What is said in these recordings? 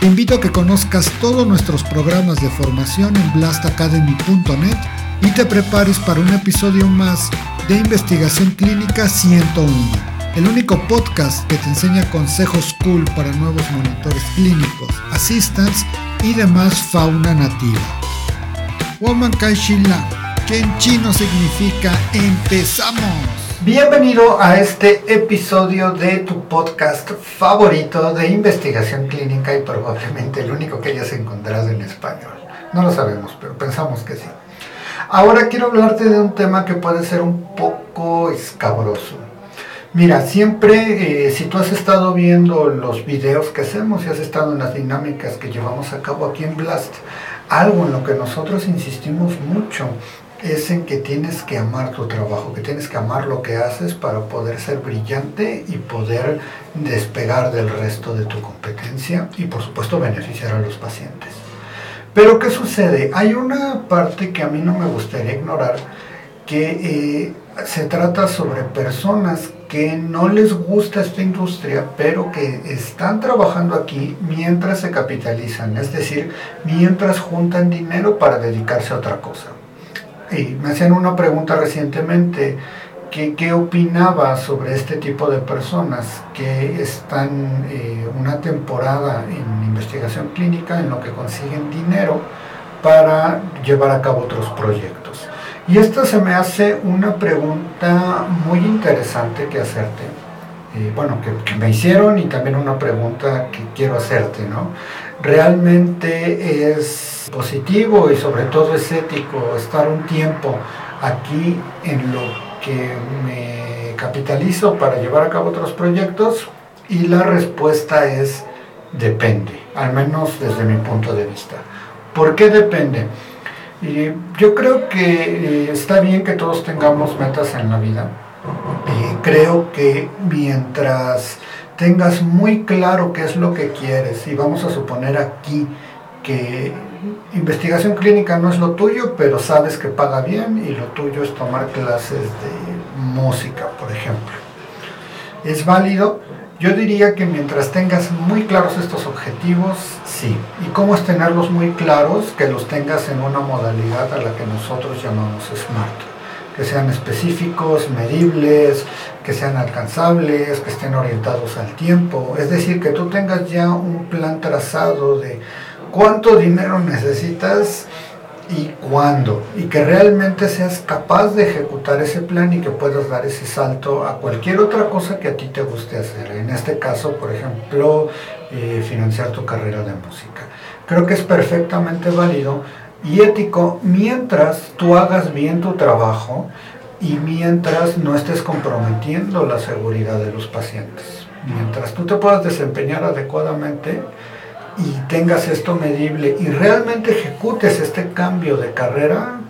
Te invito a que conozcas todos nuestros programas de formación en blastacademy.net y te prepares para un episodio más de Investigación Clínica 101, el único podcast que te enseña consejos cool para nuevos monitores clínicos, assistants y demás fauna nativa. Woman Kaishila, que en chino significa empezamos. Bienvenido a este episodio de tu podcast favorito de investigación clínica y probablemente el único que hayas encontrado en español. No lo sabemos, pero pensamos que sí. Ahora quiero hablarte de un tema que puede ser un poco escabroso. Mira, siempre eh, si tú has estado viendo los videos que hacemos y has estado en las dinámicas que llevamos a cabo aquí en Blast, algo en lo que nosotros insistimos mucho es en que tienes que amar tu trabajo, que tienes que amar lo que haces para poder ser brillante y poder despegar del resto de tu competencia y por supuesto beneficiar a los pacientes. Pero ¿qué sucede? Hay una parte que a mí no me gustaría ignorar, que eh, se trata sobre personas que no les gusta esta industria, pero que están trabajando aquí mientras se capitalizan, es decir, mientras juntan dinero para dedicarse a otra cosa. Me hacían una pregunta recientemente, ¿qué, opinaba sobre este tipo de personas que están eh, una temporada en investigación clínica en lo que consiguen dinero para llevar a cabo otros proyectos? Y esta se me hace una pregunta muy interesante que hacerte. Eh, bueno, que, me hicieron y también una pregunta que quiero hacerte, ¿no? Realmente es positivo y sobre todo es ético estar un tiempo aquí en lo que me capitalizo para llevar a cabo otros proyectos y la respuesta es depende, al menos desde mi punto de vista. ¿Por qué depende? Y yo creo que eh, está bien que todos tengamos metas en la vida. Y creo que mientras tengas muy claro qué es lo que quieres, y vamos a suponer aquí que investigación clínica no es lo tuyo, pero sabes que paga bien y lo tuyo es tomar clases de música, por ejemplo. ¿Es válido? Yo diría que mientras tengas muy claros estos objetivos, sí. ¿Y cómo es tenerlos muy claros? Que los tengas en una modalidad a la que nosotros llamamos SMART que sean específicos, medibles, que sean alcanzables, que estén orientados al tiempo. Es decir, que tú tengas ya un plan trazado de cuánto dinero necesitas y cuándo. Y que realmente seas capaz de ejecutar ese plan y que puedas dar ese salto a cualquier otra cosa que a ti te guste hacer. En este caso, por ejemplo, eh, financiar tu carrera de música. Creo que es perfectamente válido y ético mientras tú hagas bien tu trabajo y mientras no estés comprometiendo la seguridad de los pacientes. Mientras tú te puedas desempeñar adecuadamente y tengas esto medible y realmente ejecutes este cambio de carrera,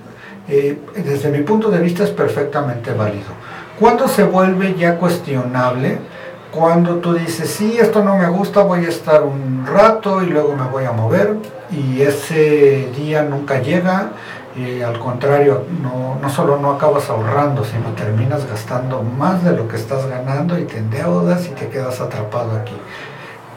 eh, desde mi punto de vista es perfectamente válido. Cuando se vuelve ya cuestionable, cuando tú dices, sí, esto no me gusta, voy a estar un rato y luego me voy a mover y ese día nunca llega y al contrario, no, no solo no acabas ahorrando, sino terminas gastando más de lo que estás ganando y te endeudas y te quedas atrapado aquí.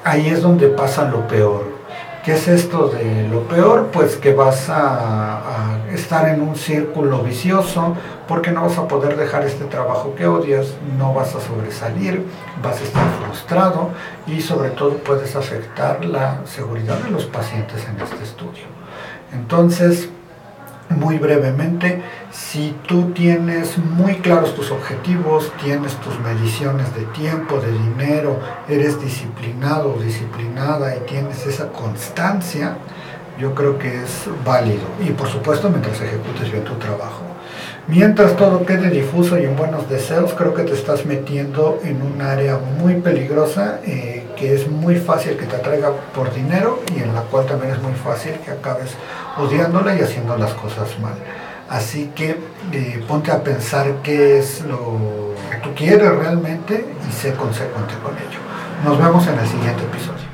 Ahí es donde pasa lo peor ¿Qué es esto de lo peor? Pues que vas a, estar en un círculo vicioso porque no vas a poder dejar este trabajo que odias, no vas a sobresalir, vas a estar frustrado y sobre todo puedes afectar la seguridad de los pacientes en este estudio. Entonces, muy brevemente, si tú tienes muy claros tus objetivos, tienes tus mediciones de tiempo, de dinero, eres disciplinado disciplinada y tienes esa constancia, yo creo que es válido. Y por supuesto mientras ejecutes bien tu trabajo. Mientras todo quede difuso y en buenos deseos, creo que te estás metiendo en un área muy peligrosa eh, que es muy fácil que te atraiga por dinero y en la cual también es muy fácil que acabes odiándola y haciendo las cosas mal. Así que eh, ponte a pensar qué es lo que tú quieres realmente y sé consecuente con ello. Nos vemos en el siguiente episodio.